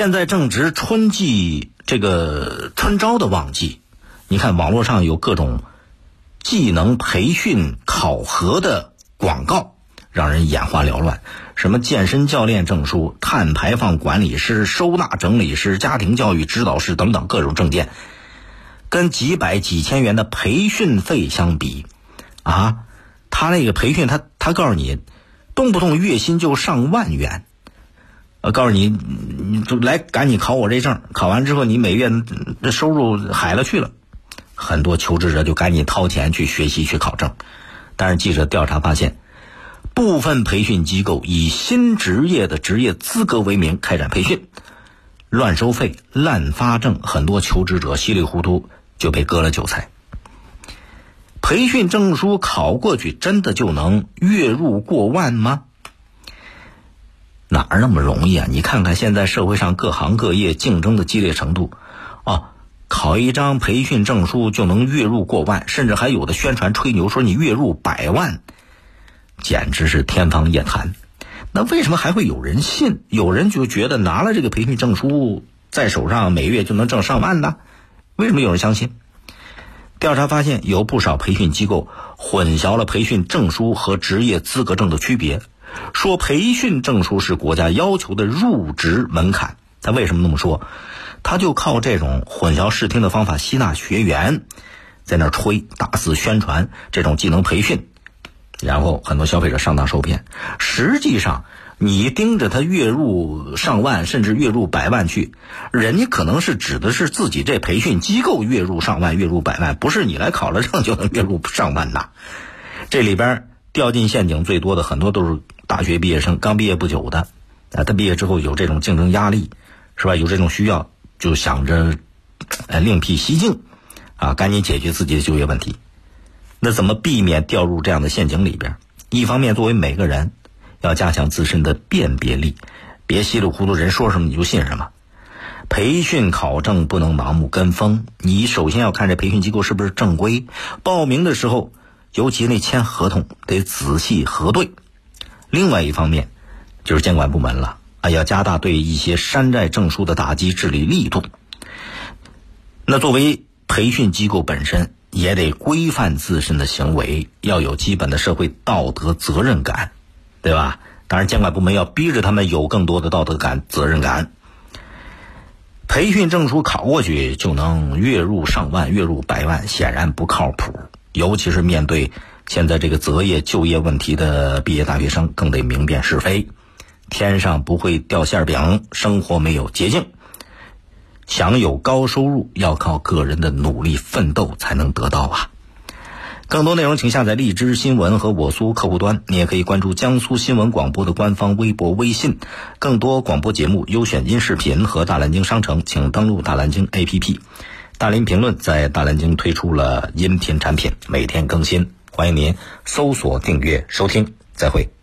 现在正值春季这个春招的旺季，你看网络上有各种技能培训考核的广告，让人眼花缭乱。什么健身教练证书、碳排放管理师、收纳整理师、家庭教育指导师等等各种证件，跟几百几千元的培训费相比，啊，他那个培训他他告诉你，动不动月薪就上万元。呃，告诉你，你就来赶紧考我这证，考完之后你每月的收入海了去了。很多求职者就赶紧掏钱去学习去考证，但是记者调查发现。部分培训机构以新职业的职业资格为名开展培训，乱收费、滥发证，很多求职者稀里糊涂就被割了韭菜。培训证书考过去，真的就能月入过万吗？哪儿那么容易啊？你看看现在社会上各行各业竞争的激烈程度，哦，考一张培训证书就能月入过万，甚至还有的宣传吹牛说你月入百万。简直是天方夜谭，那为什么还会有人信？有人就觉得拿了这个培训证书在手上，每月就能挣上万呢？为什么有人相信？调查发现，有不少培训机构混淆了培训证书和职业资格证的区别，说培训证书是国家要求的入职门槛。他为什么那么说？他就靠这种混淆视听的方法吸纳学员，在那吹，大肆宣传这种技能培训。然后很多消费者上当受骗，实际上你盯着他月入上万甚至月入百万去，人家可能是指的是自己这培训机构月入上万月入百万，不是你来考了证就能月入上万的。这里边掉进陷阱最多的很多都是大学毕业生，刚毕业不久的，啊，他毕业之后有这种竞争压力，是吧？有这种需要，就想着，呃，另辟蹊径，啊，赶紧解决自己的就业问题。那怎么避免掉入这样的陷阱里边？一方面，作为每个人，要加强自身的辨别力，别稀里糊涂人说什么你就信什么。培训考证不能盲目跟风，你首先要看这培训机构是不是正规。报名的时候，尤其那签合同得仔细核对。另外一方面，就是监管部门了啊，要加大对一些山寨证书的打击治理力度。那作为培训机构本身。也得规范自身的行为，要有基本的社会道德责任感，对吧？当然，监管部门要逼着他们有更多的道德感、责任感。培训证书考过去就能月入上万、月入百万，显然不靠谱。尤其是面对现在这个择业就业问题的毕业大学生，更得明辨是非。天上不会掉馅饼，生活没有捷径。享有高收入要靠个人的努力奋斗才能得到啊！更多内容请下载荔枝新闻和我苏客户端，你也可以关注江苏新闻广播的官方微博、微信。更多广播节目、优选音视频和大蓝鲸商城，请登录大蓝鲸 APP。大林评论在大蓝鲸推出了音频产品，每天更新，欢迎您搜索订阅收听。再会。